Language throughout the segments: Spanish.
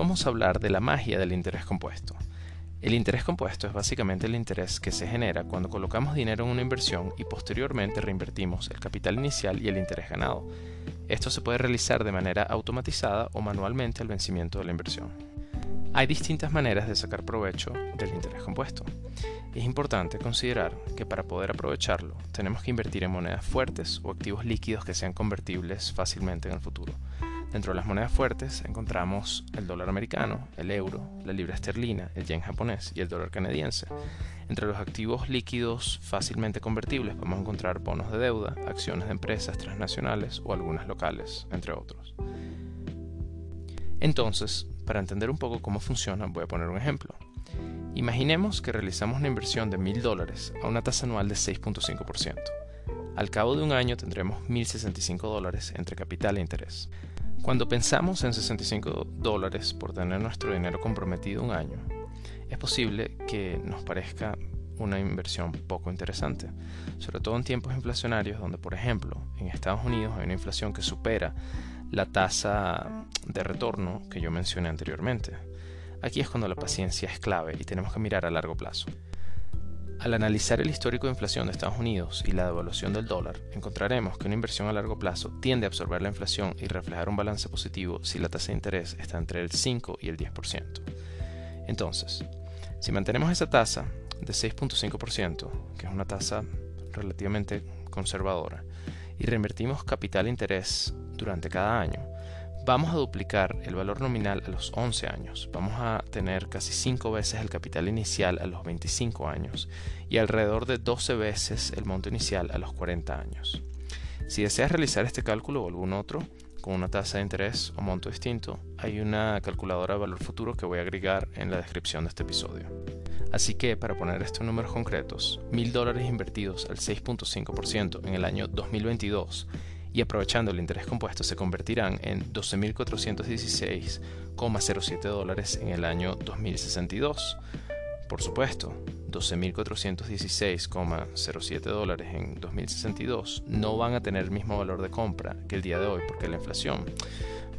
vamos a hablar de la magia del interés compuesto. El interés compuesto es básicamente el interés que se genera cuando colocamos dinero en una inversión y posteriormente reinvertimos el capital inicial y el interés ganado. Esto se puede realizar de manera automatizada o manualmente al vencimiento de la inversión. Hay distintas maneras de sacar provecho del interés compuesto. Es importante considerar que para poder aprovecharlo tenemos que invertir en monedas fuertes o activos líquidos que sean convertibles fácilmente en el futuro. Dentro de las monedas fuertes encontramos el dólar americano, el euro, la libra esterlina, el yen japonés y el dólar canadiense. Entre los activos líquidos fácilmente convertibles podemos encontrar bonos de deuda, acciones de empresas transnacionales o algunas locales, entre otros. Entonces, para entender un poco cómo funciona, voy a poner un ejemplo. Imaginemos que realizamos una inversión de $1,000 dólares a una tasa anual de 6.5%. Al cabo de un año tendremos 1.065 dólares entre capital e interés. Cuando pensamos en 65 dólares por tener nuestro dinero comprometido un año, es posible que nos parezca una inversión poco interesante, sobre todo en tiempos inflacionarios donde, por ejemplo, en Estados Unidos hay una inflación que supera la tasa de retorno que yo mencioné anteriormente. Aquí es cuando la paciencia es clave y tenemos que mirar a largo plazo. Al analizar el histórico de inflación de Estados Unidos y la devaluación del dólar, encontraremos que una inversión a largo plazo tiende a absorber la inflación y reflejar un balance positivo si la tasa de interés está entre el 5 y el 10%. Entonces, si mantenemos esa tasa de 6.5%, que es una tasa relativamente conservadora, y reinvertimos capital e interés durante cada año, vamos a duplicar el valor nominal a los 11 años, vamos a tener casi 5 veces el capital inicial a los 25 años y alrededor de 12 veces el monto inicial a los 40 años. Si deseas realizar este cálculo o algún otro, con una tasa de interés o monto distinto, hay una calculadora de valor futuro que voy a agregar en la descripción de este episodio. Así que, para poner estos números concretos, $1,000 dólares invertidos al 6.5% en el año 2022 y aprovechando el interés compuesto se convertirán en 12.416,07 dólares en el año 2062. Por supuesto, 12.416,07 dólares en 2062 no van a tener el mismo valor de compra que el día de hoy porque la inflación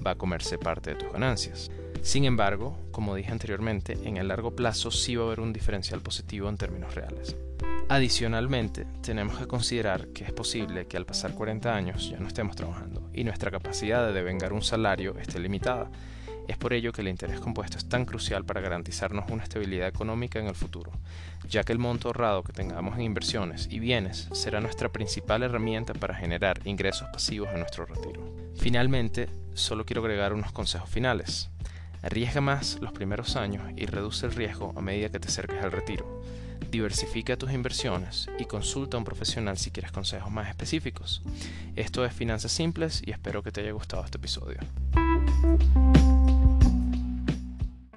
va a comerse parte de tus ganancias. Sin embargo, como dije anteriormente, en el largo plazo sí va a haber un diferencial positivo en términos reales. Adicionalmente, tenemos que considerar que es posible que al pasar 40 años ya no estemos trabajando y nuestra capacidad de devengar un salario esté limitada. Es por ello que el interés compuesto es tan crucial para garantizarnos una estabilidad económica en el futuro, ya que el monto ahorrado que tengamos en inversiones y bienes será nuestra principal herramienta para generar ingresos pasivos en nuestro retiro. Finalmente, solo quiero agregar unos consejos finales. Arriesga más los primeros años y reduce el riesgo a medida que te acerques al retiro. Diversifica tus inversiones y consulta a un profesional si quieres consejos más específicos. Esto es Finanzas Simples y espero que te haya gustado este episodio.